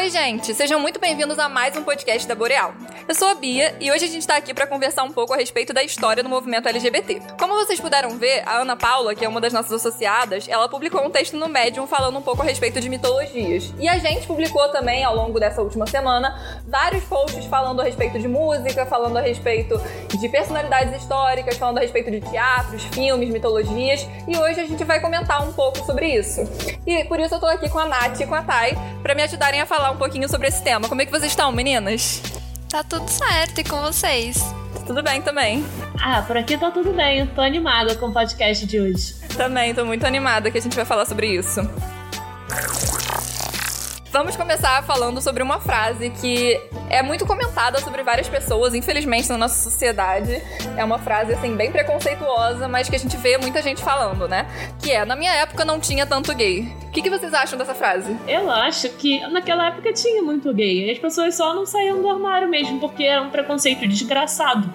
Oi, gente! Sejam muito bem-vindos a mais um podcast da Boreal. Eu sou a Bia e hoje a gente tá aqui para conversar um pouco a respeito da história do movimento LGBT. Como vocês puderam ver, a Ana Paula, que é uma das nossas associadas, ela publicou um texto no Medium falando um pouco a respeito de mitologias. E a gente publicou também, ao longo dessa última semana, vários posts falando a respeito de música, falando a respeito de personalidades históricas, falando a respeito de teatros, filmes, mitologias. E hoje a gente vai comentar um pouco sobre isso. E por isso eu tô aqui com a Nath e com a Thay para me ajudarem a falar um pouquinho sobre esse tema. Como é que vocês estão, meninas? Tá tudo certo, e com vocês? Tudo bem também. Ah, por aqui tá tudo bem. Eu tô animada com o podcast de hoje. Também, tô muito animada que a gente vai falar sobre isso. Vamos começar falando sobre uma frase que é muito comentada sobre várias pessoas, infelizmente, na nossa sociedade. É uma frase, assim, bem preconceituosa, mas que a gente vê muita gente falando, né? Que é, na minha época não tinha tanto gay. O que, que vocês acham dessa frase? Eu acho que naquela época tinha muito gay. As pessoas só não saíam do armário mesmo, porque era um preconceito desgraçado.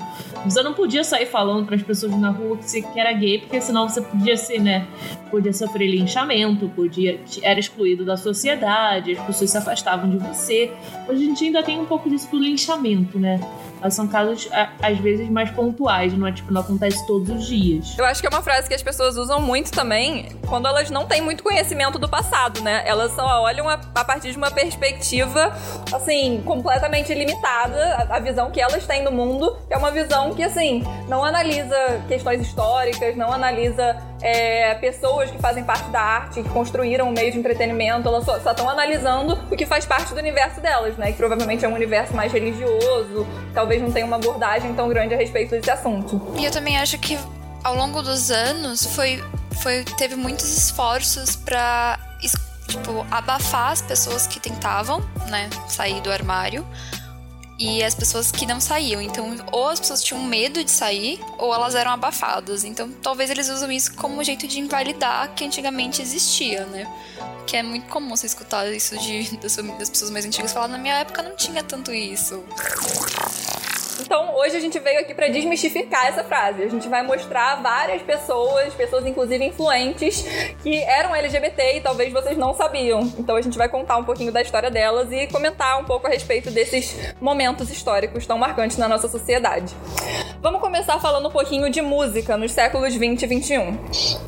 Você não podia sair falando para as pessoas na rua que você era gay, porque senão você podia ser, né? Podia sofrer linchamento, podia era excluído da sociedade, pessoas se afastavam de você. Hoje a gente ainda tem um pouco disso do linchamento, né? Mas são casos, às vezes, mais pontuais, não é tipo, não acontece todos os dias. Eu acho que é uma frase que as pessoas usam muito também quando elas não têm muito conhecimento do passado, né? Elas só olham a, a partir de uma perspectiva, assim, completamente limitada, a, a visão que elas têm do mundo, é uma visão que, assim, não analisa questões históricas, não analisa é, pessoas que fazem parte da arte, que construíram o um meio de entretenimento, elas só estão analisando o que faz parte do universo delas, né? Que provavelmente é um universo mais religioso, talvez não tenha uma abordagem tão grande a respeito desse assunto. E eu também acho que ao longo dos anos foi, foi teve muitos esforços para tipo abafar as pessoas que tentavam, né, sair do armário e as pessoas que não saíam. Então, ou as pessoas tinham medo de sair, ou elas eram abafadas. Então, talvez eles usam isso como um jeito de invalidar que antigamente existia, né? Que é muito comum você escutar isso de, das, das pessoas mais antigas falar, na minha época não tinha tanto isso. Então, hoje a gente veio aqui para desmistificar essa frase. A gente vai mostrar várias pessoas, pessoas inclusive influentes, que eram LGBT e talvez vocês não sabiam. Então, a gente vai contar um pouquinho da história delas e comentar um pouco a respeito desses momentos históricos tão marcantes na nossa sociedade. Vamos começar falando um pouquinho de música nos séculos 20 e 21.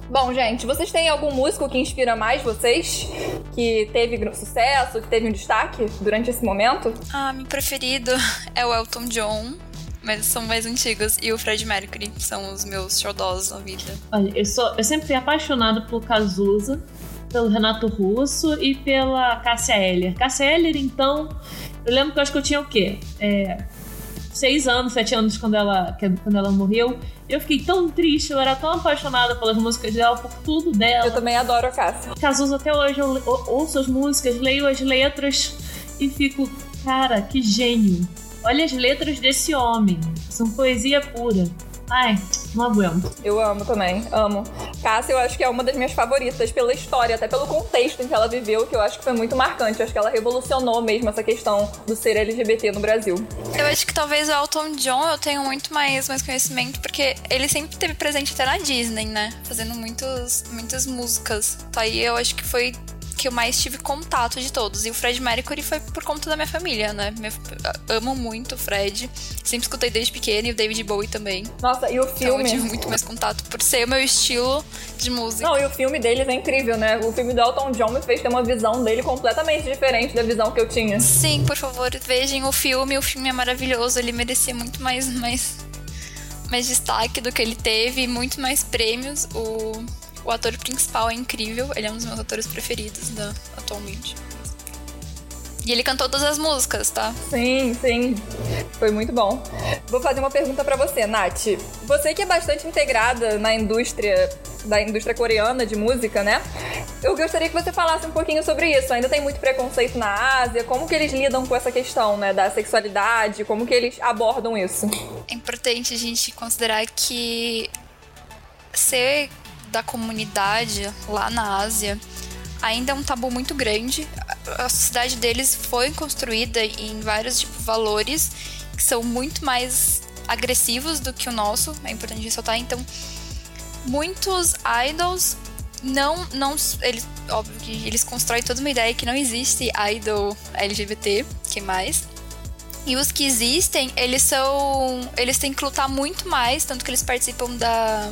Bom, gente, vocês têm algum músico que inspira mais vocês? Que teve sucesso, que teve um destaque durante esse momento? Ah, meu preferido é o Elton John mas são mais antigos. E o Fred Mercury são os meus xodós na vida. Olha, eu, sou, eu sempre fui apaixonado por Cazuza, pelo Renato Russo e pela Cássia Eller. Cássia Eller, então, eu lembro que eu acho que eu tinha o quê? É, seis anos, sete anos quando ela, quando ela morreu. Eu fiquei tão triste, eu era tão apaixonada pelas músicas dela, por tudo dela. Eu também adoro a Cássia. Cazuza, até hoje eu ouço as músicas, leio as letras e fico, cara, que gênio. Olha as letras desse homem. São poesia pura. Ai, não aguento. Eu amo também, amo. Cássia, eu acho que é uma das minhas favoritas pela história, até pelo contexto em que ela viveu, que eu acho que foi muito marcante. Eu acho que ela revolucionou mesmo essa questão do ser LGBT no Brasil. Eu acho que talvez o Elton John eu tenho muito mais, mais conhecimento, porque ele sempre teve presente até na Disney, né? Fazendo muitos, muitas músicas. Tá aí eu acho que foi que eu mais tive contato de todos. E o Fred Mercury foi por conta da minha família, né? amo muito o Fred. Sempre escutei desde pequeno e o David Bowie também. Nossa, e o filme? Então eu tive muito mais contato por ser o meu estilo de música. Não, e o filme deles é incrível, né? O filme do Elton John me fez ter uma visão dele completamente diferente da visão que eu tinha. Sim, por favor, vejam o filme. O filme é maravilhoso. Ele merecia muito mais, mais, mais destaque do que ele teve, muito mais prêmios. O o ator principal é incrível, ele é um dos meus atores preferidos da, atualmente. E ele cantou todas as músicas, tá? Sim, sim. Foi muito bom. Vou fazer uma pergunta para você, Nath. Você que é bastante integrada na indústria da indústria coreana de música, né? Eu gostaria que você falasse um pouquinho sobre isso. Ainda tem muito preconceito na Ásia. Como que eles lidam com essa questão, né, da sexualidade? Como que eles abordam isso? É importante a gente considerar que ser da comunidade lá na Ásia ainda é um tabu muito grande. A sociedade deles foi construída em vários tipo, valores que são muito mais agressivos do que o nosso, é importante ressaltar. Então, muitos idols não, não eles óbvio que eles constroem toda uma ideia que não existe idol LGBT, que mais. E os que existem, eles são. Eles têm que lutar muito mais, tanto que eles participam da,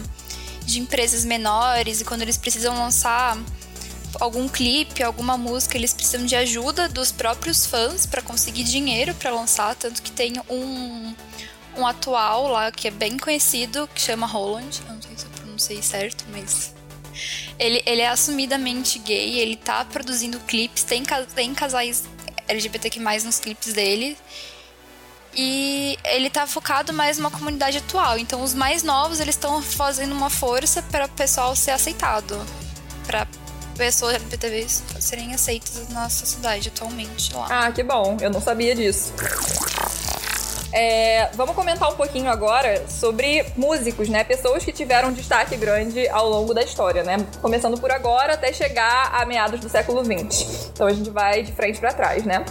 de empresas menores e quando eles precisam lançar algum clipe, alguma música, eles precisam de ajuda dos próprios fãs para conseguir dinheiro para lançar, tanto que tem um, um atual lá que é bem conhecido, que chama Roland, não sei se eu pronunciei certo, mas ele, ele é assumidamente gay, ele tá produzindo clipes, tem, tem casais LGBTQ+, nos clipes dele, e ele tá focado mais numa comunidade atual. Então, os mais novos, eles estão fazendo uma força para o pessoal ser aceitado. Para pessoas LGBTs serem aceitas na sociedade atualmente lá. Ah, que bom. Eu não sabia disso. É, vamos comentar um pouquinho agora sobre músicos, né? Pessoas que tiveram destaque grande ao longo da história, né? Começando por agora até chegar a meados do século XX. Então a gente vai de frente para trás, né?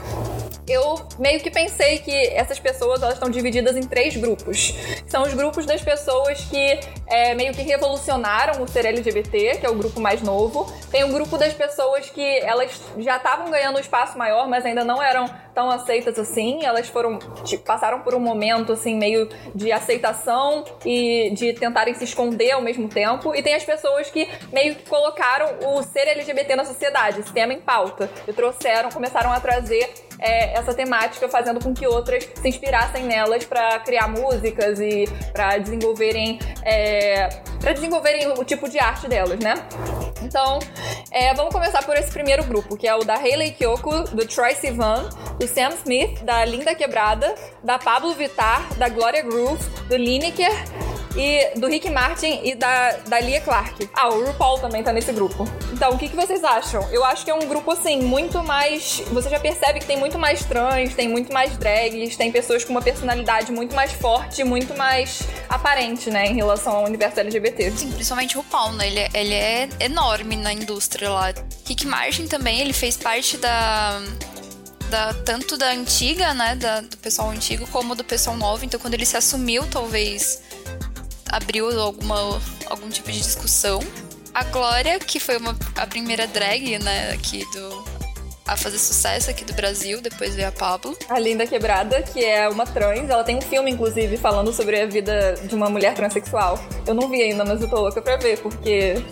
eu meio que pensei que essas pessoas elas estão divididas em três grupos. São os grupos das pessoas que é, meio que revolucionaram o ser LGBT, que é o grupo mais novo. Tem o grupo das pessoas que elas já estavam ganhando um espaço maior, mas ainda não eram tão aceitas assim. Elas foram tipo, passaram por um momento assim meio de aceitação e de tentarem se esconder ao mesmo tempo. E tem as pessoas que meio que colocaram o ser LGBT na sociedade, esse tema em pauta, e trouxeram, começaram a trazer é, essa temática, fazendo com que outras se inspirassem nelas para criar músicas e para desenvolverem é, para desenvolverem o tipo de arte delas, né? Então, é, vamos começar por esse primeiro grupo, que é o da Hayley Kiyoko, do Troy Sivan, do Sam Smith, da Linda Quebrada, da Pablo Vittar, da Gloria Groove, do Lineker e do Rick Martin e da, da Lia Clark. Ah, o RuPaul também tá nesse grupo. Então, o que, que vocês acham? Eu acho que é um grupo, assim, muito mais. Você já percebe que tem muito mais trans, tem muito mais drags, tem pessoas com uma personalidade muito mais forte, muito mais aparente, né, em relação ao universo LGBT. Sim, principalmente o RuPaul, né? Ele, é, ele é enorme na indústria lá. Rick Martin também, ele fez parte da. Da, tanto da antiga, né, da, do pessoal antigo, como do pessoal novo. Então, quando ele se assumiu, talvez abriu alguma, algum tipo de discussão. A Glória, que foi uma, a primeira drag, né, aqui do, a fazer sucesso aqui do Brasil, depois veio a Pablo. A Linda Quebrada, que é uma trans, ela tem um filme, inclusive, falando sobre a vida de uma mulher transexual. Eu não vi ainda, mas eu tô louca pra ver, porque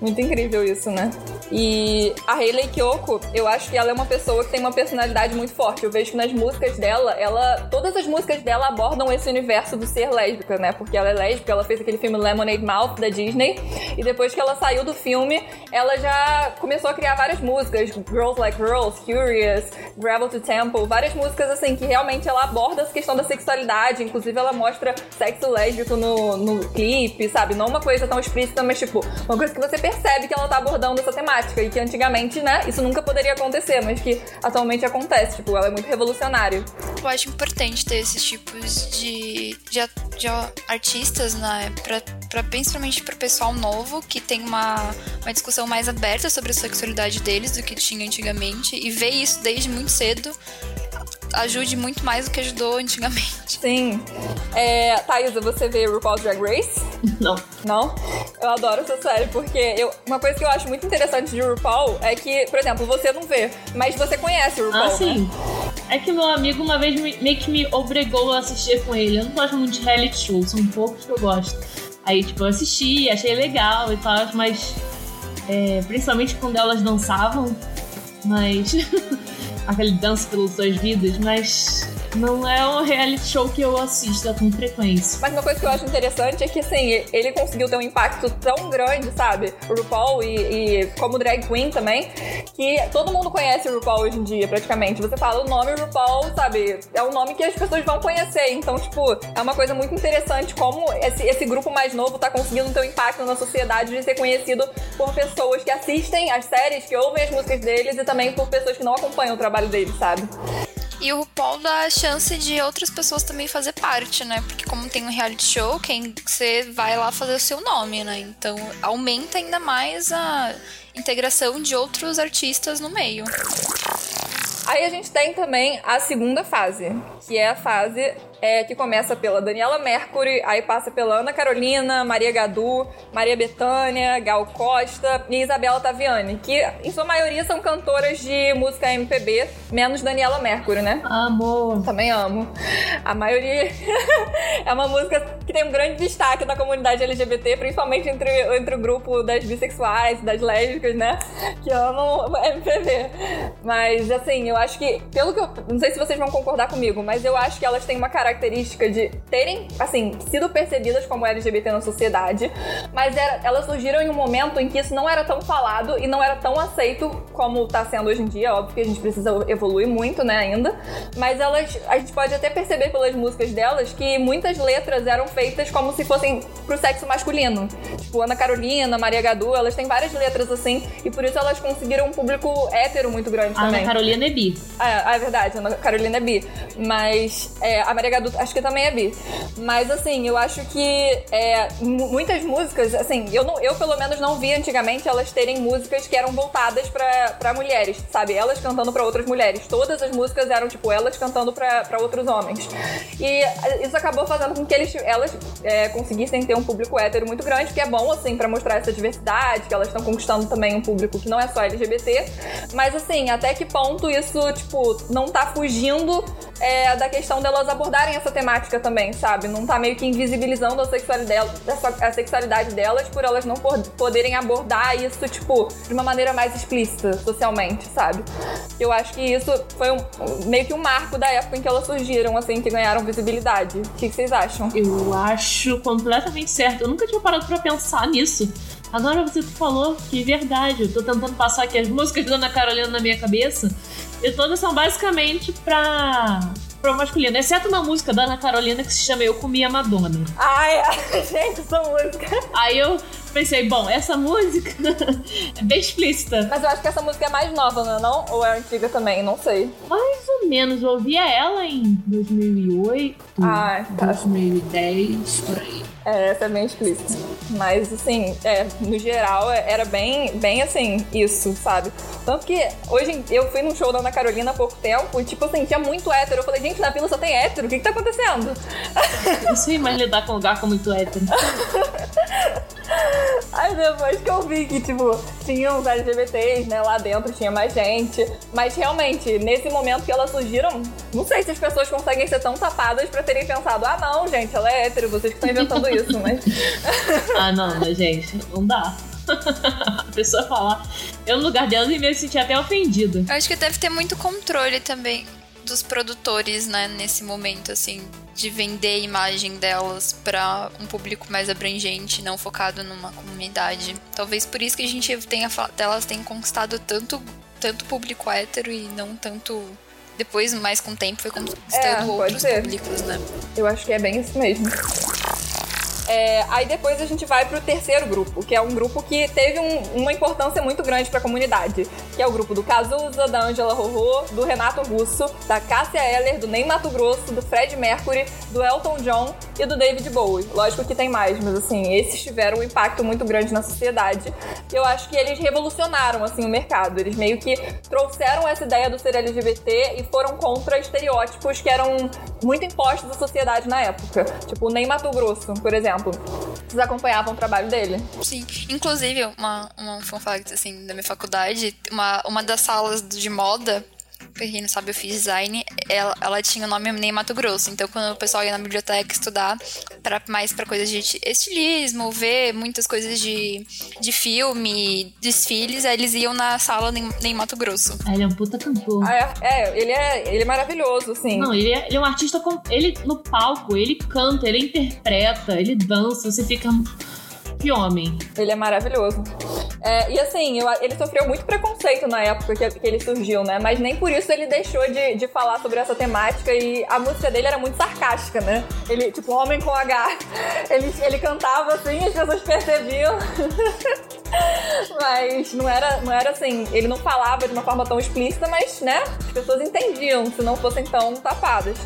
muito incrível isso, né? E a Hayley Kyoko, eu acho que ela é uma pessoa que tem uma personalidade muito forte. Eu vejo que nas músicas dela, ela. Todas as músicas dela abordam esse universo do ser lésbica, né? Porque ela é lésbica, ela fez aquele filme Lemonade Mouth da Disney. E depois que ela saiu do filme, ela já começou a criar várias músicas. Girls Like Girls, Curious, Gravel to Temple, várias músicas assim que realmente ela aborda essa questão da sexualidade. Inclusive, ela mostra sexo lésbico no, no clipe, sabe? Não uma coisa tão explícita, mas tipo, uma coisa que você percebe que ela tá abordando essa temática e que antigamente, né, isso nunca poderia acontecer, mas que atualmente acontece. Tipo, ela é muito revolucionária. Eu acho importante ter esses tipos de, de, de artistas, né, pra, pra, principalmente pro pessoal novo que tem uma, uma discussão mais aberta sobre a sexualidade deles do que tinha antigamente e ver isso desde muito cedo ajude muito mais do que ajudou antigamente. Sim. É, Thaisa, você vê RuPaul's Drag Race? Não. Não? Eu adoro essa série, porque eu, uma coisa que eu acho muito interessante de RuPaul é que, por exemplo, você não vê, mas você conhece o RuPaul, Ah, sim. né? É que meu amigo uma vez me- meio que me obrigou a assistir com ele. Eu não gosto muito de reality show, são poucos que eu gosto. Aí, tipo, eu assisti, achei legal e tal, mas. É, principalmente quando elas dançavam, mas. aquele dança pelas suas vidas, mas. Não é um reality show que eu assista com frequência. Mas uma coisa que eu acho interessante é que, assim, ele conseguiu ter um impacto tão grande, sabe? O RuPaul e, e como drag queen também, que todo mundo conhece o RuPaul hoje em dia, praticamente. Você fala o nome RuPaul, sabe? É um nome que as pessoas vão conhecer. Então, tipo, é uma coisa muito interessante como esse, esse grupo mais novo tá conseguindo ter um impacto na sociedade de ser conhecido por pessoas que assistem as séries, que ouvem as músicas deles e também por pessoas que não acompanham o trabalho deles, sabe? E o RuPaul dá a chance de outras pessoas também fazer parte, né? Porque como tem um reality show, quem você vai lá fazer o seu nome, né? Então aumenta ainda mais a integração de outros artistas no meio. Aí a gente tem também a segunda fase, que é a fase é, que começa pela Daniela Mercury, aí passa pela Ana Carolina, Maria Gadu, Maria Bethânia, Gal Costa e Isabela Taviani, que em sua maioria são cantoras de música MPB, menos Daniela Mercury, né? Amor. Também amo. A maioria é uma música que tem um grande destaque na comunidade LGBT, principalmente entre, entre o grupo das bissexuais, das lésbicas, né? Que amam MPB. Mas, assim, eu acho que, pelo que eu. Não sei se vocês vão concordar comigo, mas eu acho que elas têm uma característica de terem, assim, sido percebidas como LGBT na sociedade, mas era, elas surgiram em um momento em que isso não era tão falado e não era tão aceito como tá sendo hoje em dia. Óbvio que a gente precisa evoluir muito, né, ainda. Mas elas. A gente pode até perceber pelas músicas delas que muitas letras eram feitas como se fossem pro sexo masculino. Tipo, Ana Carolina, Maria Gadu, elas têm várias letras assim, e por isso elas conseguiram um público hétero muito grande A Ana também. Carolina é bi. Ah, é verdade, a Ana Carolina é bi. Mas é, a Maria Gadu acho que também é bi. Mas assim, eu acho que é, mu- muitas músicas, assim, eu, não, eu pelo menos não vi antigamente elas terem músicas que eram voltadas pra mulheres, sabe? Elas cantando pra outras mulheres. Todas as músicas eram, tipo, elas cantando pra outros homens. E é, isso acabou fazendo com que eles, elas é, conseguissem ter um público hétero muito grande, que é bom, assim, pra mostrar essa diversidade, que elas estão conquistando também um público que não é só LGBT. Mas, assim, até que ponto isso, tipo, não tá fugindo é, da questão delas abordarem essa temática também, sabe? Não tá meio que invisibilizando a sexualidade, a sexualidade delas por elas não poderem abordar isso, tipo, de uma maneira mais explícita socialmente, sabe? Eu acho que isso foi um- meio que um marco da época em que elas surgiram, assim, que ganharam visibilidade. O que vocês acham? Eu acho completamente certo. Eu nunca tinha parado pra pensar nisso. Agora você falou que é verdade. Eu tô tentando passar aqui as músicas da Ana Carolina na minha cabeça. E todas são basicamente pra, pra masculino. Exceto uma música da Ana Carolina que se chama Eu Comi a Madonna. Ai, gente, essa música. Aí eu pensei, bom, essa música é bem explícita. Mas eu acho que essa música é mais nova, não é não? Ou é antiga também? Não sei. Mais ou menos. Eu ouvia ela em 2008, Ah, tá. 2010, por aí. É, essa é bem explícita. Mas, assim, é, no geral, é- era bem, bem assim, isso, sabe? Tanto que hoje eu fui num show da Ana Carolina há pouco tempo e, tipo assim, tinha muito hétero. Eu falei, gente, na vila só tem hétero, o que que tá acontecendo? Não sei mais lidar com um lugar com muito hétero. Aí depois que eu vi que, tipo, tinha uns LGBTs, né, lá dentro tinha mais gente. Mas realmente, nesse momento que elas surgiram, não sei se as pessoas conseguem ser tão tapadas pra terem pensado, ah não, gente, ela é hétero, vocês que estão inventando isso, mas. Ah, não, mas gente, não dá. A pessoa falar. Eu no lugar dela me sentir até ofendida. Eu acho que deve ter muito controle também dos produtores, né, nesse momento, assim, de vender a imagem delas pra um público mais abrangente, não focado numa comunidade. Talvez por isso que a gente tenha fa- elas tenham conquistado tanto, tanto público hétero e não tanto. Depois, mais com o tempo, foi conquistando É, outros ser. públicos, né? Eu acho que é bem isso mesmo. É, aí depois a gente vai pro terceiro grupo, que é um grupo que teve um- uma importância muito grande pra comunidade, que é o grupo do Cazuza, da Angela Rorô, do Renato Russo, da Cássia Eller, do Ney Mato Grosso, do Fred Mercury, do Elton John e do David Bowie. Lógico que tem mais, mas assim, esses tiveram um impacto muito grande na sociedade. Eu acho que eles revolucionaram assim o mercado. Eles meio que trouxeram essa ideia do ser LGBT e foram contra estereótipos que eram muito impostos à sociedade na época. Tipo, o Ney Mato Grosso, por exemplo. Vocês acompanhavam o trabalho dele? Sim. Inclusive, uma, uma fun fact, assim, da minha faculdade, uma, uma das salas de moda, pra quem não sabe, eu fiz design, ela, ela tinha o nome Ney Mato Grosso. Então, quando o pessoal ia na biblioteca estudar pra, mais pra coisas de estilismo, ver muitas coisas de, de filme, desfiles, aí eles iam na sala Ney, Ney Mato Grosso. Ah, Ele é um puta cantor. Ah, é, é, ele é, ele é maravilhoso, assim. Não, ele é, ele é um artista com. Ele no palco, ele canta, ele interpreta, ele dança, você fica. Que homem. Ele é maravilhoso. É, e assim, eu- ele sofreu muito preconceito na época que, que ele surgiu, né? Mas nem por isso ele deixou de, de falar sobre essa temática e a música dele era muito sarcástica, né? Ele, tipo, homem com H. Ele, ele cantava assim, as pessoas percebiam. mas não era, não era assim, ele não falava de uma forma tão explícita, mas, né? As pessoas entendiam, se não fossem tão tapadas.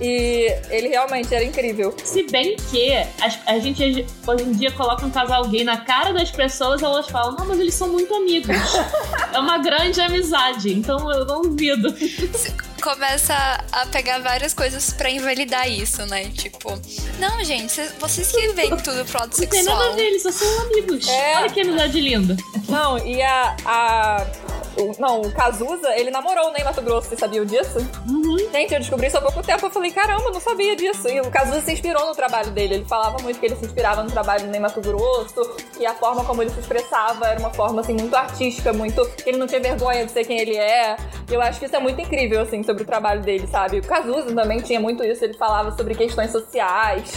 E ele realmente era incrível. Se bem que as- a, gente hoje em dia coloca um casal gay na cara das pessoas, elas falam, não, mas eles são muito amigos. é uma grande amizade, então eu não duvido. começa a pegar várias coisas pra invalidar isso, né? Tipo, não, gente, cês- vocês que veem tudo pro lado Não tem nada sexual. a ver, eles só são amigos. É. Olha que amizade linda. Não, e a. a o- não, o Cazuza, ele namorou o Ney Mato Grosso, vocês sabiam disso? Uhum. Gente, eu descobri isso há pouco tempo. Eu falei, caramba, não sabia disso. E o Cazuza se inspirou no trabalho dele. Ele falava muito que ele se inspirava no trabalho do Ney Mato Grosso. E a forma como ele se expressava era uma forma, assim, muito artística, muito... que ele não tinha vergonha de ser quem ele é. E eu acho que isso é muito incrível, assim, sobre o trabalho dele, sabe? O Cazuza também tinha muito isso. Ele falava sobre questões sociais.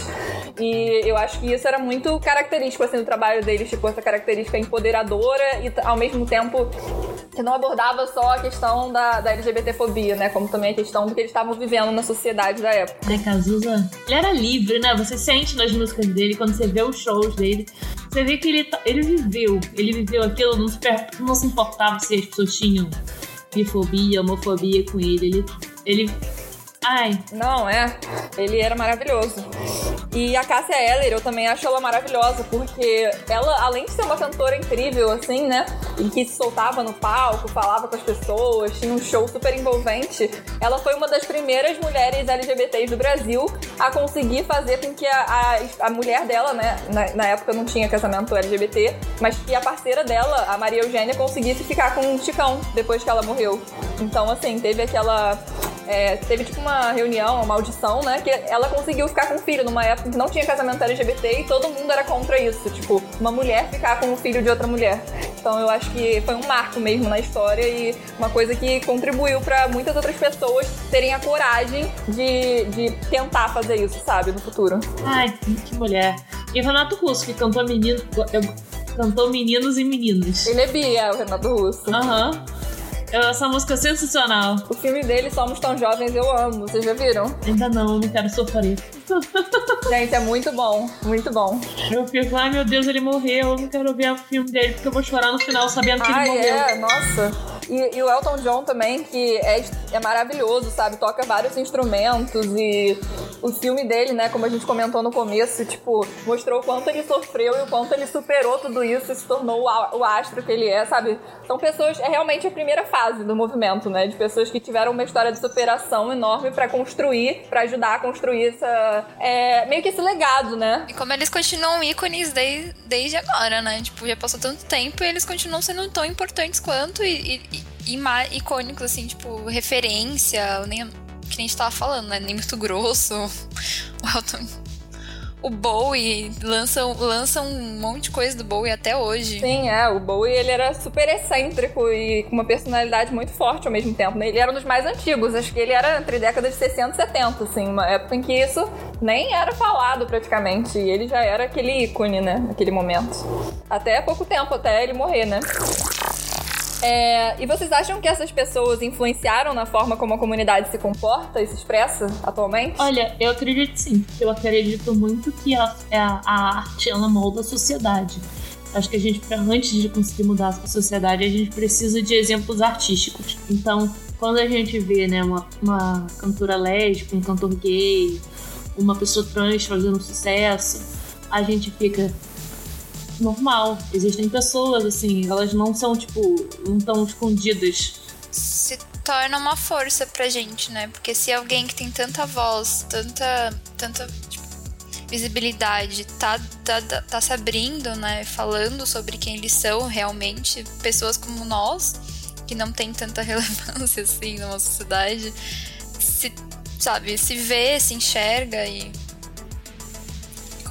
E eu acho que isso era muito característico, assim, do trabalho dele. Tipo, essa característica empoderadora e, ao mesmo tempo, que não abordava só a questão da, da LGBTfobia, né? Como também a questão do que eles estavam vivendo na sociedade da época. Né, Cazuza, ele era livre, né? Você sente nas músicas dele, quando você vê os shows dele, você vê que ele, tá- ele viveu. Ele viveu aquilo, não se, não se importava se as pessoas tinham bifobia, homofobia com ele. Ele. ele ai, Não, é. Ele era maravilhoso. E a Cássia Eller, eu também acho ela maravilhosa, porque ela, além de ser uma cantora incrível, assim, né? E que se soltava no palco, falava com as pessoas, tinha um show super envolvente, ela foi uma das primeiras mulheres LGBTs do Brasil a conseguir fazer com que a, a, a mulher dela, né? Na, na época não tinha casamento LGBT, mas que a parceira dela, a Maria Eugênia, conseguisse ficar com o Chicão depois que ela morreu. Então, assim, teve aquela. É, teve tipo uma reunião, uma audição, né? Que ela conseguiu ficar com o filho numa época que não tinha casamento LGBT e todo mundo era contra isso. Tipo, uma mulher ficar com o filho de outra mulher. Então eu acho que foi um marco mesmo na história e uma coisa que contribuiu pra muitas outras pessoas terem a coragem de, de tentar fazer isso, sabe, no futuro. ai, que mulher. E o Renato Russo, que cantou menino. Cantou meninos e meninas. Ele é bi, é o Renato Russo. Aham. Essa música é sensacional. O filme dele, Somos Tão Jovens, eu amo. Vocês já viram? Ainda não, não quero sofrer. Gente, é muito bom, muito bom. Eu fico, ai meu Deus, ele morreu, eu não quero ver o filme dele porque eu vou chorar no final sabendo que ele morreu. é, nossa. E, e o Elton John também, que é, é maravilhoso, sabe? Toca vários instrumentos e o filme dele, né, como a gente comentou no começo, tipo, mostrou o quanto ele sofreu e o quanto ele superou tudo isso e se tornou o, o astro que ele é, sabe? São pessoas, é realmente a primeira fase do movimento, né? De pessoas que tiveram uma história de superação enorme pra construir, pra ajudar a construir essa. é, meio que esse legado, né? E como eles continuam ícones desde, desde agora, né? Tipo, já passou tanto tempo e eles continuam sendo tão importantes quanto e, e, e icônicos, assim, tipo, referência, nem, que nem a gente tava falando, né? Nem muito grosso. O Elton. O Bowie lançam, lançam um monte de coisa do Bowie até hoje. Sim, é. O Bowie, ele era super excêntrico e com uma personalidade muito forte ao mesmo tempo, né? Ele era um dos mais antigos. Acho que ele era entre décadas de 60 e 70, assim. Uma época em que isso nem era falado praticamente. E ele já era aquele ícone, né? Naquele momento. Até pouco tempo, até ele morrer, né? É, e vocês acham que essas pessoas influenciaram na forma como a comunidade se comporta e se expressa atualmente? Olha, eu acredito sim, eu acredito muito que a, a, a arte ela molda a sociedade. Acho que a gente, pra- antes de conseguir mudar a sociedade, a gente precisa de exemplos artísticos. Então, quando a gente vê né, uma, uma cantora lésbica, um cantor gay, uma pessoa trans fazendo sucesso, a gente fica normal. Existem pessoas assim, elas não são tipo, não estão escondidas. se torna uma força pra gente, né? Porque se alguém que tem tanta voz, tanta, tanta tipo, visibilidade, tá, tá, tá, tá se abrindo, né? Falando sobre quem eles são realmente, pessoas como nós, que não tem tanta relevância assim numa sociedade, se, sabe, se vê, se enxerga e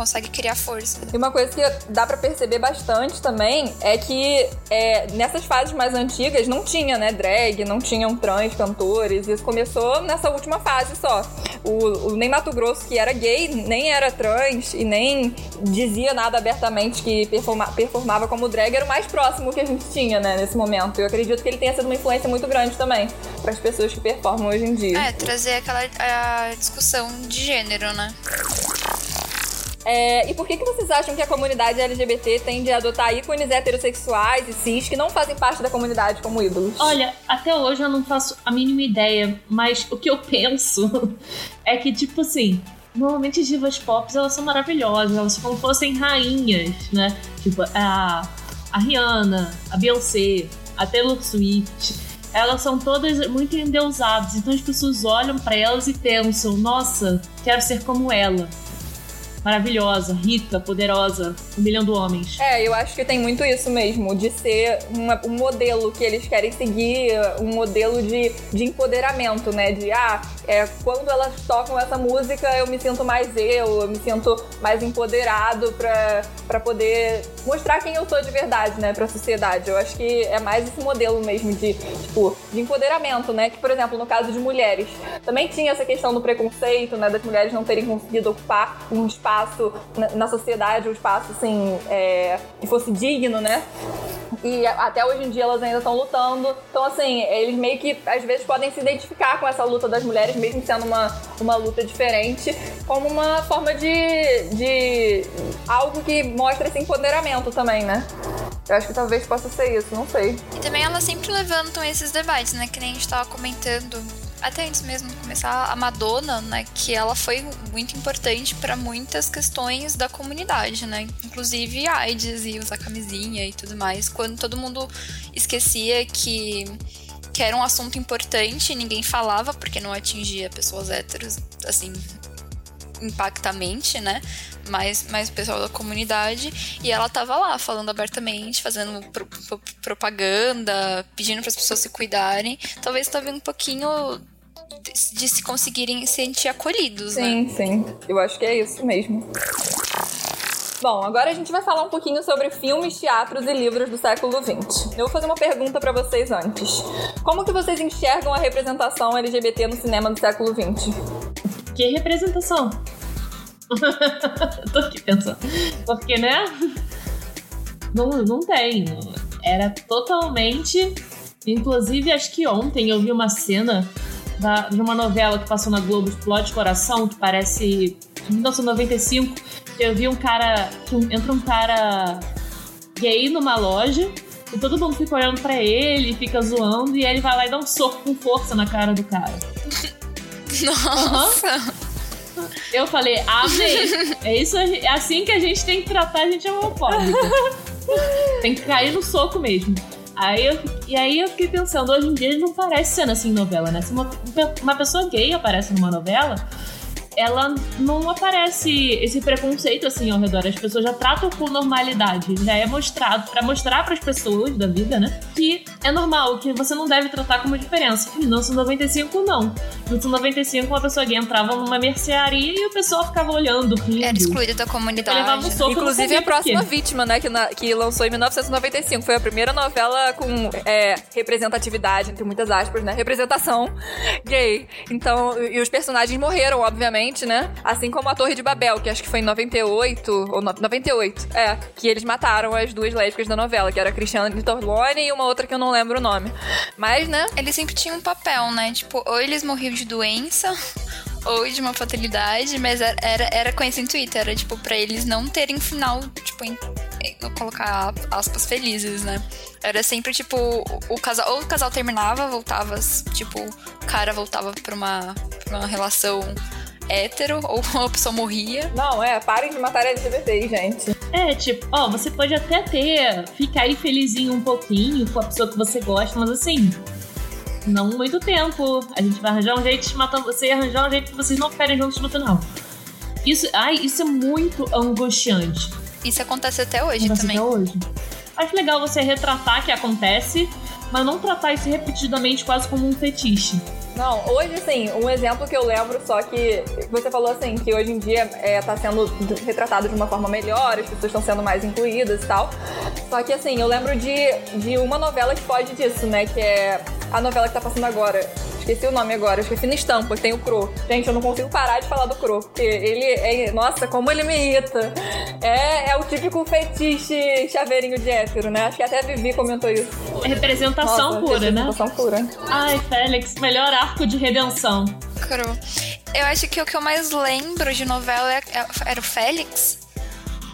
consegue criar força. E uma coisa que dá pra perceber bastante também é que é, nessas fases mais antigas não tinha, né, drag, não tinham trans cantores. Isso começou nessa última fase só. O, o Ney Mato Grosso, que era gay, nem era trans e nem dizia nada abertamente que performa- performava como drag, era o mais próximo que a gente tinha, né, nesse momento. Eu acredito que ele tenha sido uma influência muito grande também para as pessoas que performam hoje em dia. É, trazer aquela a discussão de gênero, né? É, e por que, que vocês acham que a comunidade LGBT tende a adotar ícones heterossexuais e cis que não fazem parte da comunidade como ídolos? Olha, até hoje eu não faço a mínima ideia, mas o que eu penso é que, tipo assim, normalmente as divas pop elas são maravilhosas, elas como fossem rainhas, né? Tipo, a, a Rihanna, a Beyoncé, a Taylor Swift. elas são todas muito endeusadas. Então as pessoas olham para elas e pensam: nossa, quero ser como ela maravilhosa, rica, poderosa, humilhando homens. É, eu acho que tem muito isso mesmo, de ser uma, um modelo que eles querem seguir, um modelo de, de empoderamento, né? De, ah, é, quando elas tocam essa música, eu me sinto mais eu, eu me sinto mais empoderado pra poder mostrar quem eu sou de verdade, né, pra sociedade. Eu acho que é mais esse modelo mesmo de, tipo, de empoderamento, né? Que, por exemplo, no caso de mulheres, também tinha essa questão do preconceito, né, das mulheres não terem conseguido ocupar um espaço espaço na, sociedade, um espaço assim, é, que fosse digno, né? E até hoje em dia elas ainda estão lutando. Então, assim, eles meio que às vezes podem se identificar com essa luta das mulheres, mesmo sendo uma, uma luta diferente, como uma forma de, de algo que mostra esse empoderamento também, né? Eu acho que talvez possa ser isso, não sei. E também elas sempre levantam esses debates, né? Que nem a gente tava comentando até antes mesmo de começar, a Madonna, né, que ela foi muito importante para muitas questões da comunidade, né? Inclusive AIDS e usar camisinha e tudo mais. Quando todo mundo esquecia que que era um assunto importante, ninguém falava porque não atingia pessoas héteros, assim, impactamente, né? Mais, mais pessoal da comunidade. E ela tava lá falando abertamente, fazendo pro, pro, propaganda, pedindo para as pessoas se cuidarem. Talvez tava um pouquinho de se conseguirem sentir acolhidos, sim, né? Sim, sim. Eu acho que é isso mesmo. Bom, agora a gente vai falar um pouquinho sobre filmes, teatros e livros do século XX. Eu vou fazer uma pergunta para vocês antes. Como que vocês enxergam a representação LGBT no cinema do século XX? Que representação? Tô aqui pensando. Porque, né? Não, não tem. Era totalmente. Inclusive, acho que ontem eu vi uma cena da, de uma novela que passou na Globo, Explode Coração, que parece 1995. Eu vi um cara. Entra um cara gay numa loja. E todo mundo fica olhando para ele, fica zoando, e ele vai lá e dá um soco com força na cara do cara. Nossa! Uhum. Eu falei, amei. É isso, é assim que a gente tem que tratar a gente é homofóbico. tem que cair no soco mesmo. Aí eu, e aí eu fiquei pensando, hoje em dia não parece sendo assim novela, né? Se uma, uma pessoa gay aparece numa novela, ela não aparece esse preconceito assim ao redor. As pessoas já tratam com normalidade. Já é mostrado para mostrar para as pessoas da vida, né? Que é normal, que você não deve tratar como diferença. Em 1995, não. Em 1995, uma pessoa gay entrava numa mercearia e o pessoal ficava olhando, rindo. Era excluída da comunidade. Levava um soco Inclusive, a próxima vítima, né? Que, na, que lançou em 1995. Foi a primeira novela com é, representatividade, entre muitas aspas, né? Representação gay. Então, e os personagens morreram, obviamente né? Assim como a Torre de Babel, que acho que foi em 98, ou no, 98, é, que eles mataram as duas lésbicas da novela, que era a Cristiane Torlone e uma outra que eu não lembro o nome. Mas, né? Eles sempre tinham um papel, né? Tipo, ou eles morriam de doença, ou de uma fatalidade, mas era, era, era com esse intuito, era tipo, pra eles não terem final, tipo, em, colocar aspas felizes, né? Era sempre tipo, o, casal, ou o casal terminava, voltava, tipo, o cara voltava pra uma, pra uma relação hétero ou uma pessoa morria. Não, é, parem de matar LGBT, gente. É, tipo, ó, você pode até ter, ficar aí felizinho um pouquinho com a pessoa que você gosta, mas assim, não muito tempo. A gente vai arranjar um jeito de matar você e arranjar um jeito que vocês não ficarem juntos no final. Isso, ai, isso é muito angustiante. Isso acontece até hoje acontece também. Até hoje. Acho legal você retratar que acontece, mas não tratar isso repetidamente quase como um fetiche. Não, hoje, assim, um exemplo que eu lembro, só que você falou assim, que hoje em dia é, tá sendo retratado de uma forma melhor, as pessoas estão sendo mais incluídas e tal. Só que, assim, eu lembro de, de uma novela que pode disso, né? Que é a novela que tá passando agora. Esqueci o nome agora, esqueci na estampa, tem o Cro. Gente, eu não consigo parar de falar do Cro, porque ele é. Nossa, como ele me irrita. É, é o típico fetiche chaveirinho de hétero, né? Acho que até a Vivi comentou isso. Representação Nossa, pura, né? Representação pura. Ai, Félix, melhor arco de redenção. Cro. Eu acho que o que eu mais lembro de novela é, é, era o Félix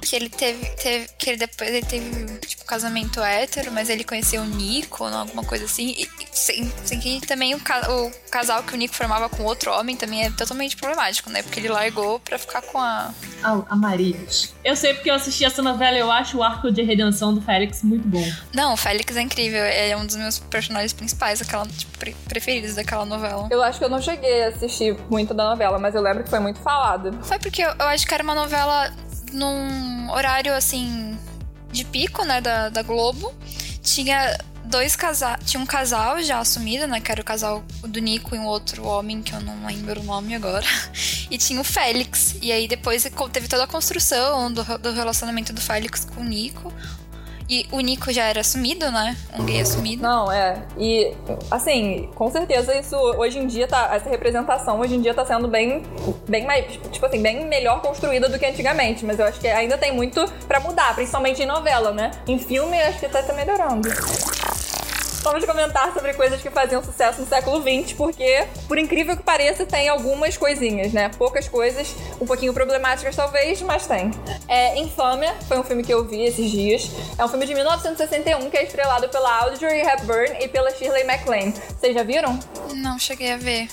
que ele teve, teve, que ele depois ele teve tipo um casamento hétero, mas ele conheceu o Nico, alguma coisa assim. E sem, sem que também o, o casal que o Nico formava com outro homem também é totalmente problemático, né? Porque ele largou pra ficar com a. A, a Marias. Eu sei porque eu assisti essa novela e eu acho o arco de redenção do Félix muito bom. Não, o Félix é incrível, é um dos meus personagens principais, aquela, tipo, pre- preferidos daquela novela. Eu acho que eu não cheguei a assistir muito da novela, mas eu lembro que foi muito falado. Foi porque eu, eu acho que era uma novela num horário assim de pico, né, da, da Globo. Tinha dois casais, tinha um casal já assumido, né, que era o casal do Nico e um outro homem que eu não lembro o nome agora. E tinha o Félix. E aí depois teve toda a construção do, do relacionamento do Félix com o Nico. E o Nico já era assumido, né? Um gay assumido. Não, é. E, assim, com certeza isso hoje em dia tá. Essa representação hoje em dia tá sendo bem. Bem mais. Tipo assim, bem melhor construída do que antigamente. Mas eu acho que ainda tem muito pra mudar, principalmente em novela, né? Em filme, acho que tá, tá melhorando. Vamos comentar sobre coisas que faziam sucesso no século XX, porque, por incrível que pareça, tem algumas coisinhas, né? Poucas coisas, um pouquinho problemáticas talvez, mas tem. É, Infâmia foi um filme que eu vi esses dias. É um filme de 1961 que é estrelado pela Audrey Hepburn e pela Shirley MacLaine. Vocês já viram? Não cheguei a ver.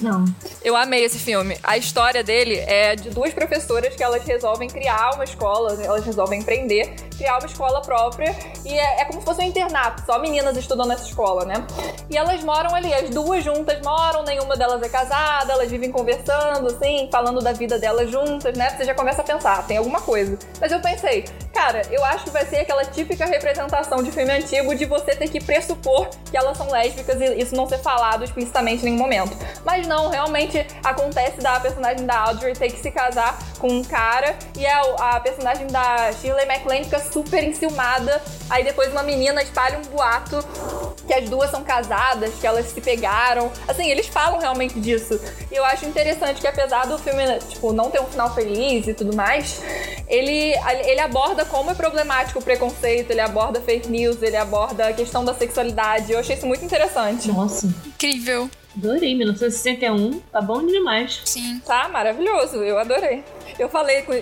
Não. Eu amei esse filme. A história dele é de duas professoras que elas resolvem criar uma escola, elas resolvem empreender, criar uma escola própria e é, é como se fosse um internato, só meninas estudando nessa escola, né? E elas moram ali, as duas juntas moram, nenhuma delas é casada, elas vivem conversando, assim, falando da vida delas juntas, né? Você já começa a pensar, tem alguma coisa. Mas eu pensei, cara, eu acho que vai ser aquela típica representação de filme antigo de você ter que pressupor que elas são lésbicas e isso não ser falado explicitamente em nenhum momento. Mas não, realmente acontece da personagem da Audrey ter que se casar com um cara e a, a personagem da Shirley MacLaine fica super enciumada. Aí depois uma menina espalha um boato que as duas são casadas, que elas se pegaram. Assim, eles falam realmente disso. E eu acho interessante que apesar do filme, tipo, não ter um final feliz e tudo mais, ele, ele aborda como é problemático o preconceito, ele aborda fake news, ele aborda a questão da sexualidade. Eu achei isso muito interessante. Nossa. Incrível. Adorei, 1961. Tá bom demais. Sim. Tá maravilhoso, eu adorei. Eu falei com-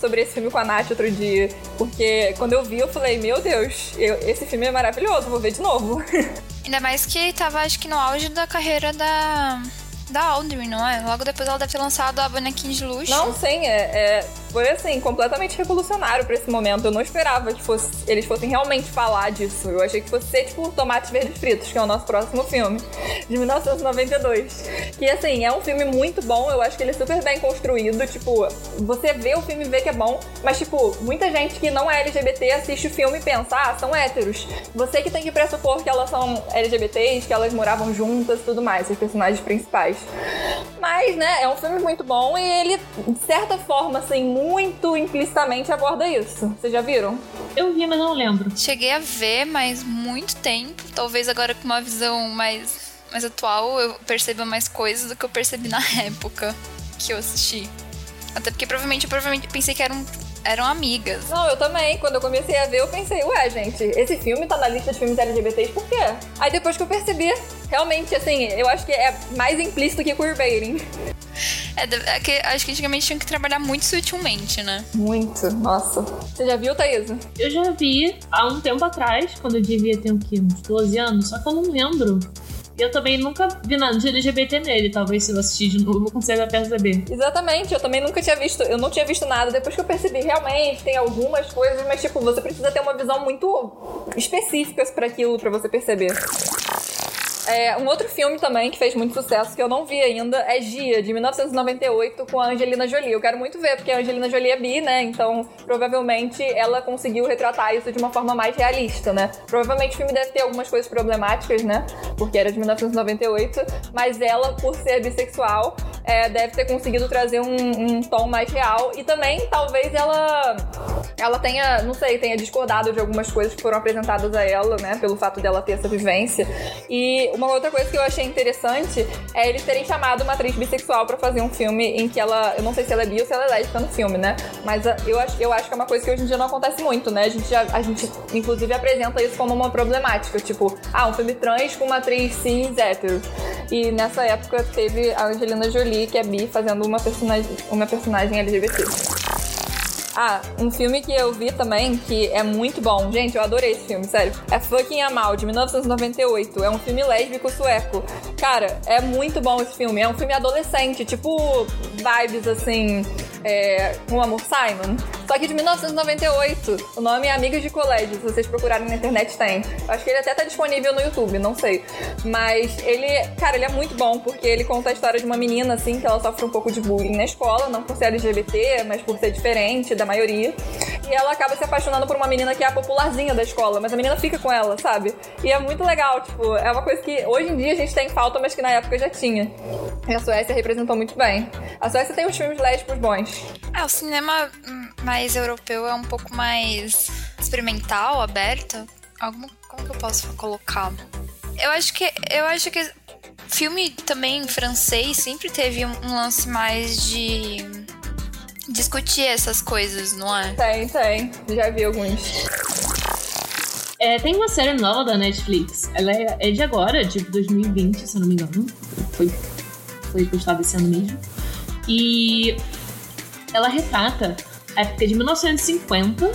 sobre esse filme com a Nath outro dia, porque quando eu vi, eu falei, meu Deus, eu- esse filme é maravilhoso, vou ver de novo. Ainda mais que tava, acho que no auge da carreira da. Da Audrey, não é? Logo depois ela deve ter lançado a bonequinha de luxo. Não, sim, é, é- foi assim, completamente revolucionário pra esse momento. Eu não esperava que fosse, eles fossem realmente falar disso. Eu achei que fosse ser tipo Tomates Verdes Fritos, que é o nosso próximo filme, de 1992. Que assim, é um filme muito bom, eu acho que ele é super bem construído. Tipo, você vê o filme e vê que é bom, mas tipo, muita gente que não é LGBT assiste o filme e pensa, ah, são héteros. Você que tem que pressupor que elas são LGBTs, que elas moravam juntas e tudo mais, os personagens principais. Mas, né, é um filme muito bom e ele, de certa forma, assim, muito implicitamente aborda isso. Vocês já viram? Eu vi, mas não lembro. Cheguei a ver, mas muito tempo. Talvez agora com uma visão mais, mais atual eu perceba mais coisas do que eu percebi na época que eu assisti. Até porque provavelmente eu provavelmente pensei que eram, eram amigas. Não, eu também. Quando eu comecei a ver, eu pensei, ué, gente, esse filme tá na lista de filmes LGBTs por quê? Aí depois que eu percebi, realmente, assim, eu acho que é mais implícito que queerbaiting. É, é que acho que antigamente tinham que trabalhar muito sutilmente, né? Muito, nossa. Você já viu, Thaís? Eu já vi há um tempo atrás, quando eu devia ter o quê? Uns 12 anos, só que eu não lembro. Eu também nunca vi nada de LGBT nele. Talvez se eu assistir de novo eu consiga perceber. Exatamente, eu também nunca tinha visto, eu não tinha visto nada. Depois que eu percebi, realmente tem algumas coisas, mas tipo, você precisa ter uma visão muito específica pra aquilo pra você perceber. É, um outro filme também que fez muito sucesso, que eu não vi ainda, é Gia, de 1998, com a Angelina Jolie. Eu quero muito ver, porque a Angelina Jolie é bi, né? Então, provavelmente, ela conseguiu retratar isso de uma forma mais realista, né? Provavelmente o filme deve ter algumas coisas problemáticas, né? Porque era de 1998, mas ela, por ser bissexual, é, deve ter conseguido trazer um, um tom mais real. E também, talvez, ela ela tenha, não sei, tenha discordado de algumas coisas que foram apresentadas a ela, né? Pelo fato dela ter essa vivência. E uma outra coisa que eu achei interessante é eles terem chamado uma atriz bissexual pra fazer um filme em que ela. Eu não sei se ela é bi ou se ela é lésbica no filme, né? Mas ah, eu acho, eu acho que é uma coisa que hoje em dia não acontece muito, né? A gente, já, a gente inclusive, apresenta isso como uma problemática. Tipo, ah, um filme trans com uma atriz cis hétero. E nessa época teve a Angelina Jolie, que é bi, fazendo uma personagem, uma personagem LGBT. Ah, um filme que eu vi também, que é muito bom. Gente, eu adorei esse filme, sério. É Fucking Amal, de 1998. É um filme lésbico sueco. Cara, é muito bom esse filme. É um filme adolescente, tipo vibes assim é, com o Amor Simon. Só que de 1998. O nome é Amigos de Colégio. Se vocês procurarem na internet, tem. Acho que ele até tá disponível no YouTube, não sei. Mas ele, cara, ele é muito bom porque ele conta a história de uma menina, assim, que ela sofre um pouco de bullying na escola, não por ser LGBT, mas por ser diferente da maioria. E ela acaba se apaixonando por uma menina que é a popularzinha da escola, mas a menina fica com ela, sabe? E é muito legal, tipo, é uma coisa que hoje em dia a gente tem falta, mas que na época já tinha. E a Suécia representou muito bem. A Suécia tem uns filmes lésbicos bons. É, o cinema mais europeu é um pouco mais experimental, aberto. Alguma, como que eu posso colocar? Eu acho que eu acho que filme também francês sempre teve um, um lance mais de discutir essas coisas, não é? Tem, tem. Já vi alguns. É, tem uma série nova da Netflix. Ela é, é de agora, de 2020, se eu não me engano. Foi, foi postada esse ano mesmo. E ela retrata época de 1950.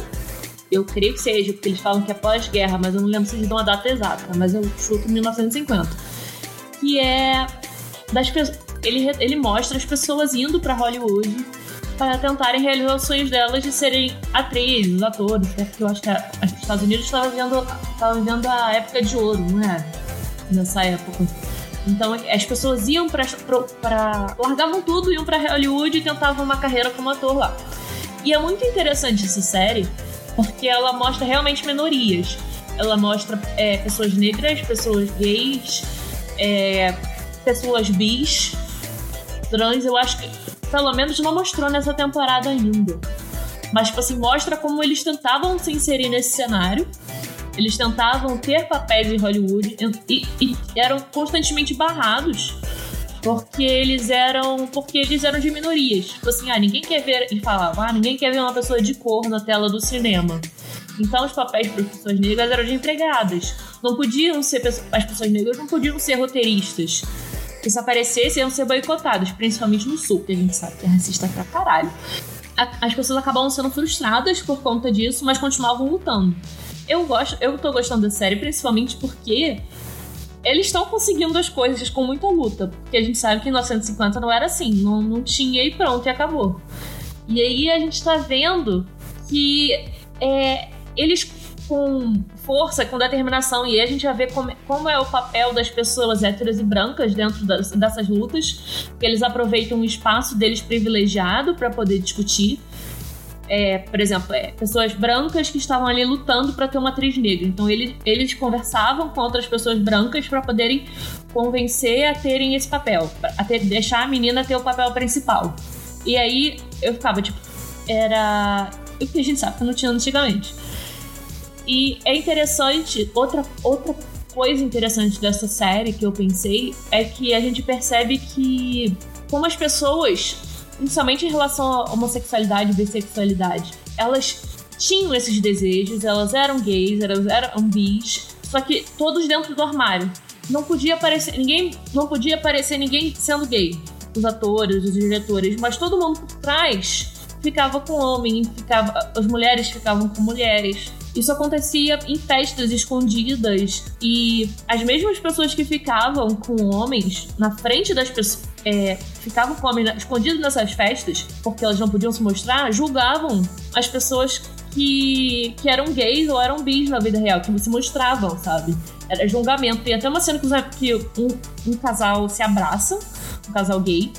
Eu creio que seja, porque eles falam que é pós-guerra, mas eu não lembro se eles dão a data exata, mas eu chuto 1950. Que é das ele, ele mostra as pessoas indo para Hollywood para tentarem realizar os sonhos delas de serem atrizes, atores, né? porque eu acho que a, os Estados Unidos estavam vivendo, vivendo a época de ouro, não é? Nessa época. Então as pessoas iam para largavam tudo, iam para Hollywood e tentavam uma carreira como ator lá. E é muito interessante essa série porque ela mostra realmente minorias. Ela mostra é, pessoas negras, pessoas gays, é, pessoas bis, trans. Eu acho que pelo menos não mostrou nessa temporada ainda. Mas, tipo assim, mostra como eles tentavam se inserir nesse cenário eles tentavam ter papéis em Hollywood e, e eram constantemente barrados porque eles eram porque eles eram de minorias. Tipo assim, ah, ninguém quer ver, ele falava, ah, ninguém quer ver uma pessoa de cor na tela do cinema. Então os papéis para pessoas negras eram de empregadas. Não podiam ser as pessoas negras não podiam ser roteiristas. Se aparecessem iam ser boicotados, principalmente no sul, que a gente sabe que é racista pra caralho. As pessoas acabavam sendo frustradas por conta disso, mas continuavam lutando eu gosto, eu tô gostando da série principalmente porque eles estão conseguindo as coisas com muita luta. Porque a gente sabe que em 1950 não era assim, não, não tinha e pronto, e acabou. E aí a gente tá vendo que é, eles com força, com determinação, e a gente vai ver como, como é o papel das pessoas héteras e brancas dentro das, dessas lutas, que eles aproveitam o espaço deles privilegiado para poder discutir é, por exemplo, é, pessoas brancas que estavam ali lutando para ter uma atriz negra. Então ele, eles conversavam com outras pessoas brancas para poderem convencer a terem esse papel, a ter, deixar a menina ter o papel principal. E aí eu ficava tipo, era. O que a gente sabe que não tinha antigamente. E é interessante, outra, outra coisa interessante dessa série que eu pensei é que a gente percebe que como as pessoas principalmente em relação à homossexualidade e bissexualidade, elas tinham esses desejos, elas eram gays, elas eram bis, só que todos dentro do armário. Não podia aparecer ninguém, não podia aparecer ninguém sendo gay. Os atores, os diretores, mas todo mundo por trás ficava com homem, ficava, as mulheres ficavam com mulheres. Isso acontecia em festas escondidas e as mesmas pessoas que ficavam com homens na frente das pessoas. É, ficavam com homens escondidos nessas festas, porque elas não podiam se mostrar, julgavam as pessoas que, que eram gays ou eram bis na vida real, que se mostravam, sabe? Era julgamento. Tem até uma cena que um, um casal se abraça, um casal gay,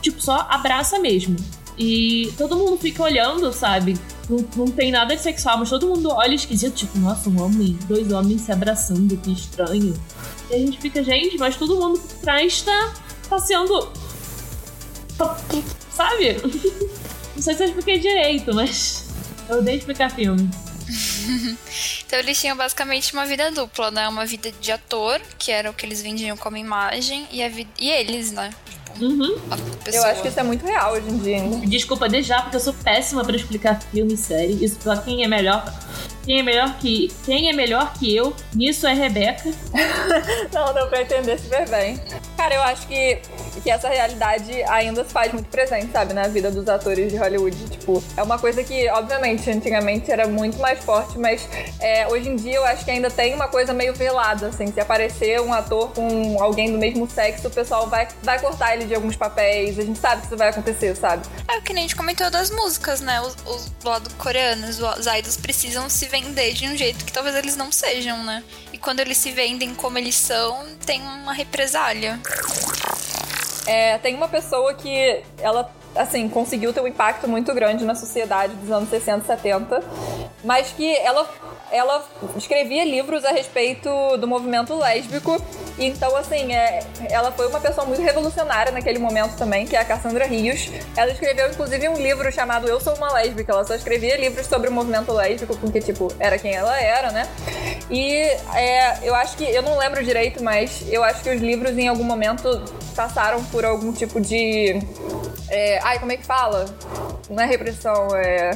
tipo, só abraça mesmo. E todo mundo fica olhando, sabe? Não, não tem nada de sexual, mas todo mundo olha esquisito, tipo, nossa, um homem, dois homens se abraçando, que estranho. E a gente fica, gente, mas todo mundo por trás tá, tá sendo. Sabe? Não sei se eu expliquei direito, mas eu odeio explicar filme. então eles tinham basicamente uma vida dupla, né? Uma vida de ator, que era o que eles vendiam como imagem, e, a vi... e eles, né? Uhum. Eu acho que isso é muito real hoje em dia ainda. Desculpa, desde já, porque eu sou péssima pra explicar filme e série. Isso pra quem é melhor. Quem é melhor que. Quem é melhor que eu, nisso é Rebeca. Não, deu pra entender super bem. Cara, eu acho que que essa realidade ainda se faz muito presente, sabe, na vida dos atores de Hollywood. Tipo, é uma coisa que, obviamente, antigamente era muito mais forte, mas é, hoje em dia eu acho que ainda tem uma coisa meio velada, assim. Se aparecer um ator com alguém do mesmo sexo, o pessoal vai, vai cortar ele de alguns papéis. A gente sabe que isso vai acontecer, sabe? É o que nem a gente comentou das músicas, né? Os, os do lado coreanos, os idols precisam se vender de um jeito que talvez eles não sejam, né? E quando eles se vendem como eles são, tem uma represália. É, tem uma pessoa que ela assim, conseguiu ter um impacto muito grande na sociedade dos anos 60 e 70, mas que ela ela escrevia livros a respeito do movimento lésbico. Então, assim, é, ela foi uma pessoa muito revolucionária naquele momento também, que é a Cassandra Rios. Ela escreveu, inclusive, um livro chamado Eu Sou Uma Lésbica. Ela só escrevia livros sobre o movimento lésbico, porque, tipo, era quem ela era, né? E é, eu acho que, eu não lembro direito, mas eu acho que os livros, em algum momento, passaram por algum tipo de. É, ai, como é que fala? Não é repressão, é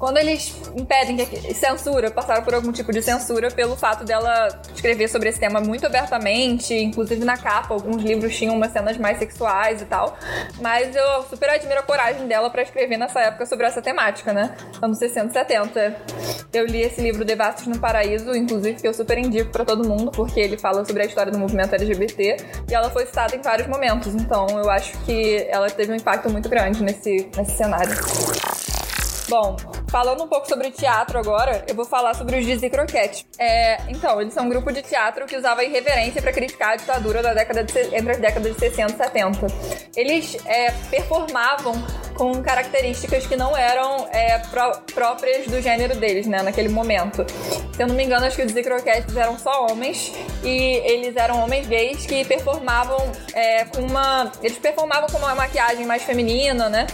quando eles impedem que censura, passaram por algum tipo de censura pelo fato dela escrever sobre esse tema muito abertamente, inclusive na capa, alguns livros tinham umas cenas mais sexuais e tal. Mas eu super admiro a coragem dela para escrever nessa época sobre essa temática, né? Anos 60 70. Eu li esse livro Devastos no Paraíso, inclusive, que eu super indico para todo mundo, porque ele fala sobre a história do movimento LGBT e ela foi citada em vários momentos. Então eu acho que ela teve um impacto muito grande nesse, nesse cenário. Bom, falando um pouco sobre teatro agora, eu vou falar sobre os Dizzy Croquette. É, então, eles são um grupo de teatro que usava irreverência para criticar a ditadura da década de, entre as décadas de 60 e 70. Eles é, performavam com características que não eram é, pró próprias do gênero deles, né, naquele momento. Se eu não me engano, acho que os Croquettes eram só homens e eles eram homens gays que performavam é, com uma... Eles performavam com uma maquiagem mais feminina, né,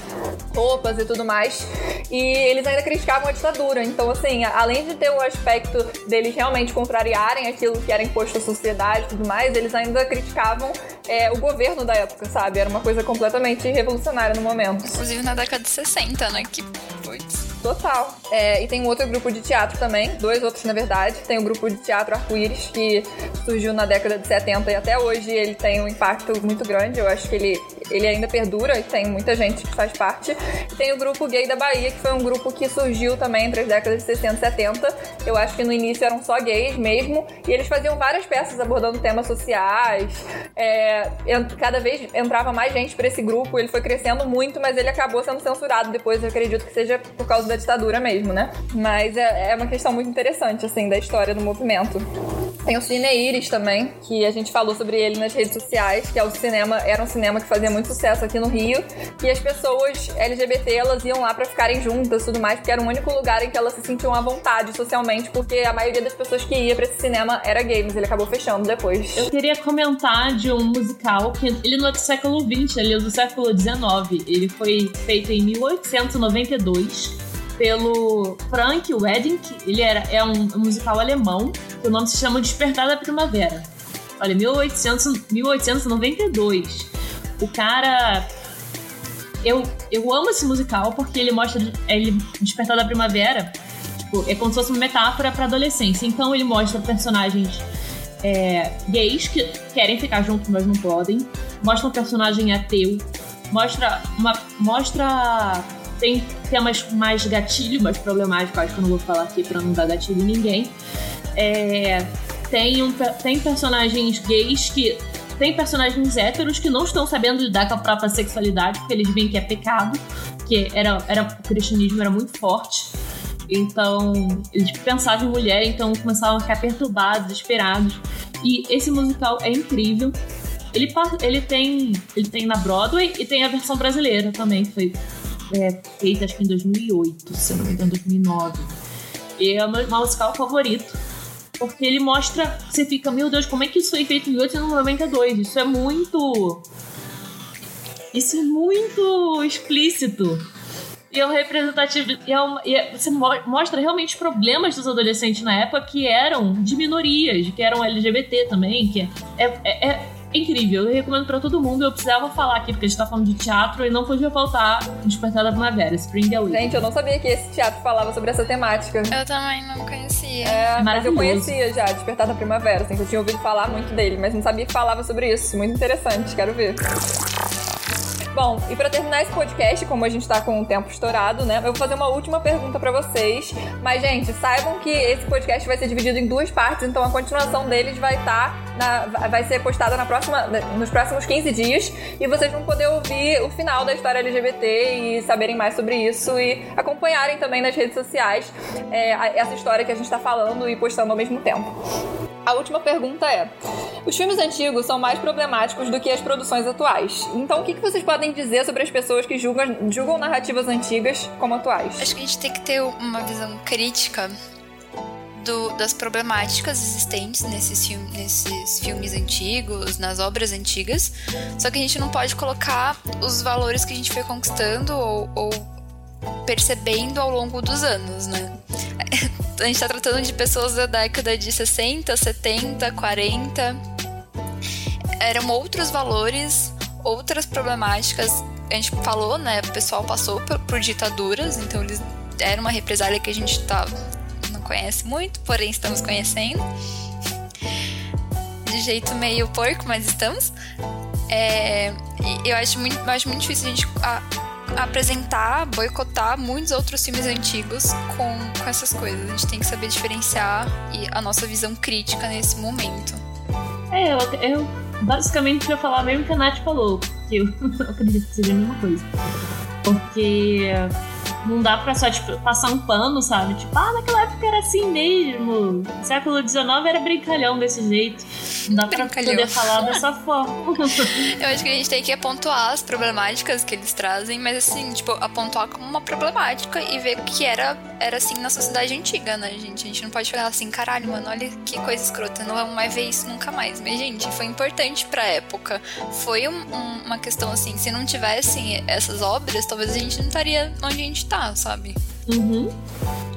roupas e tudo mais. E eles ainda criticavam a ditadura. Então, assim, além de ter o aspecto deles realmente contrariarem aquilo que era imposto à sociedade e tudo mais, eles ainda criticavam é, o governo da época, sabe? Era uma coisa completamente revolucionária no momento. Inclusive na década de 60, né? Que, putz. Total. É, e tem um outro grupo de teatro também, dois outros na verdade. Tem o grupo de teatro Arco-Íris, que surgiu na década de 70 e até hoje ele tem um impacto muito grande. Eu acho que ele, ele ainda perdura e tem muita gente que faz parte. E tem o grupo Gay da Bahia, que foi um grupo que surgiu também entre as décadas de 60 e 70. Eu acho que no início eram só gays mesmo, e eles faziam várias peças abordando temas sociais. É, cada vez entrava mais gente para esse grupo, ele foi crescendo muito, mas ele acabou sendo censurado depois, eu acredito que seja por causa da ditadura mesmo, né? Mas é, é uma questão muito interessante, assim, da história do movimento. Tem o Cine Iris também, que a gente falou sobre ele nas redes sociais, que é o cinema, era um cinema que fazia muito sucesso aqui no Rio, e as pessoas LGBT, elas iam lá para ficarem juntas e tudo mais, porque era o único lugar em que elas se sentiam à vontade socialmente, porque a maioria das pessoas que ia para esse cinema era gay, mas ele acabou fechando depois. Eu queria comentar de um musical que ele não é do século XX, ele é do século XIX. Ele foi feito em 1892 pelo Frank Wedding. Ele era, é um, musical alemão, que o nome se chama Despertar da Primavera. Olha, 1800, 1892. O cara. Eu, eu amo esse musical porque ele mostra. Ele Despertar da Primavera. Tipo, é como se fosse uma metáfora para adolescência. Então ele mostra personagens é, gays que querem ficar juntos, mas não podem. Mostra um personagem ateu. Mostra uma. Mostra tem temas mais gatilho, mais problemáticos, acho que eu não vou falar aqui pra não dar gatilho em ninguém. É, tem, um, tem personagens gays que. Tem personagens héteros que não estão sabendo lidar com a própria sexualidade, porque eles veem que é pecado, que era, era, o cristianismo era muito forte. Então, eles pensavam em mulher, então começavam a ficar perturbados, desesperados. E esse musical é incrível. Ele, ele, tem, ele tem na Broadway e tem a versão brasileira também, que foi é, feita acho que em 2008, se não me engano, 2009. E é o meu musical favorito. Porque ele mostra, você fica, meu Deus, como é que isso foi feito em 1892? Isso é muito. Isso é muito explícito. E é uma representatividade. E, é uma, e é, você mostra realmente os problemas dos adolescentes na época que eram de minorias, que eram LGBT também, que é, é, é incrível. Eu recomendo pra todo mundo. Eu precisava falar aqui, porque a gente tá falando de teatro e não podia faltar Despertar da Primavera, Spring Awakening. Gente, eu não sabia que esse teatro falava sobre essa temática. Eu também não conhecia. É, mas eu conhecia já Despertar da Primavera, assim, que eu tinha ouvido falar muito dele, mas não sabia que falava sobre isso. Muito interessante, quero ver. Bom, e pra terminar esse podcast, como a gente tá com o tempo estourado, né? Eu vou fazer uma última pergunta pra vocês. Mas, gente, saibam que esse podcast vai ser dividido em duas partes, então a continuação deles vai estar vai ser postada na próxima, nos próximos 15 dias. E vocês vão poder ouvir o final da história LGBT e saberem mais sobre isso e acompanharem também nas redes sociais é, essa história que a gente tá falando e postando ao mesmo tempo. A última pergunta é: os filmes antigos são mais problemáticos do que as produções atuais. Então, o que vocês podem dizer sobre as pessoas que julgam, julgam narrativas antigas como atuais? Acho que a gente tem que ter uma visão crítica do- das problemáticas existentes nesses, nesses filmes antigos, nas obras antigas. Só que a gente não pode colocar os valores que a gente foi conquistando ou, ou percebendo ao longo dos anos, né? A gente tá tratando de pessoas da década de 60, 70, 40. Eram outros valores, outras problemáticas. A gente falou, né? O pessoal passou por, por ditaduras, então eles era uma represália que a gente tá, não conhece muito, porém estamos conhecendo. De jeito meio porco, mas estamos. É, eu acho muito, acho muito difícil a gente a- apresentar, boicotar muitos outros filmes antigos com, com essas coisas. A gente tem que saber diferenciar e a nossa visão crítica nesse momento. É, eu, eu basicamente ia falar mesmo que a Nath falou, que eu acredito que seja a mesma coisa. Porque não dá pra só tipo, passar um pano, sabe? Tipo, ah, naquela época era assim mesmo. Século XIX era brincalhão desse jeito. Não dá pra poder falar dessa forma. Eu acho que a gente tem que pontuar as problemáticas que eles trazem, mas assim, tipo, apontar como uma problemática e ver o que era, era assim na sociedade antiga, né, gente? A gente não pode falar assim, caralho, mano, olha que coisa escrota, não vamos mais ver isso nunca mais. Mas, gente, foi importante pra época. Foi um- um- uma questão assim, se não tivessem essas obras, talvez a gente não estaria onde a gente tá, sabe? Uhum.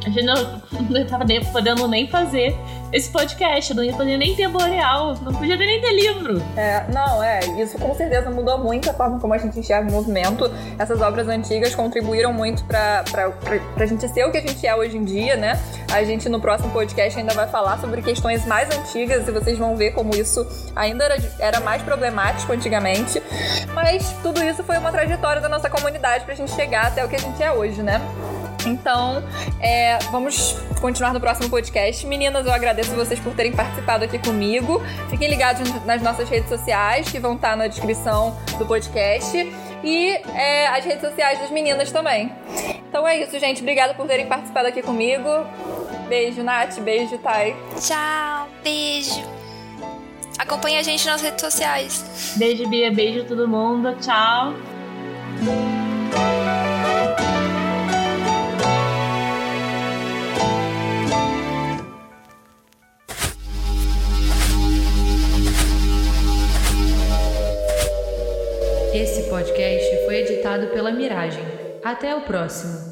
A gente não, não tava nem podendo nem fazer esse podcast, não ia poder nem ter Boreal, não podia nem ter livro. É, não, é, isso com certeza mudou muito a forma como a gente enxerga o movimento. Essas obras antigas contribuíram muito pra, pra, pra, pra gente ser o que a gente é hoje em dia, né? A gente no próximo podcast ainda vai falar sobre questões mais antigas e vocês vão ver como isso ainda era, era mais problemático antigamente. Mas tudo isso foi uma trajetória da nossa comunidade pra gente chegar até o que a gente é hoje, né? Então, é, vamos continuar no próximo podcast. Meninas, eu agradeço vocês por terem participado aqui comigo. Fiquem ligados nas nossas redes sociais, que vão estar na descrição do podcast. E é, as redes sociais das meninas também. Então é isso, gente. Obrigada por terem participado aqui comigo. Beijo, Nath. Beijo, Thay. Tchau, beijo. Acompanhe a gente nas redes sociais. Beijo, Bia, beijo todo mundo, tchau. Pela Miragem. Até o próximo.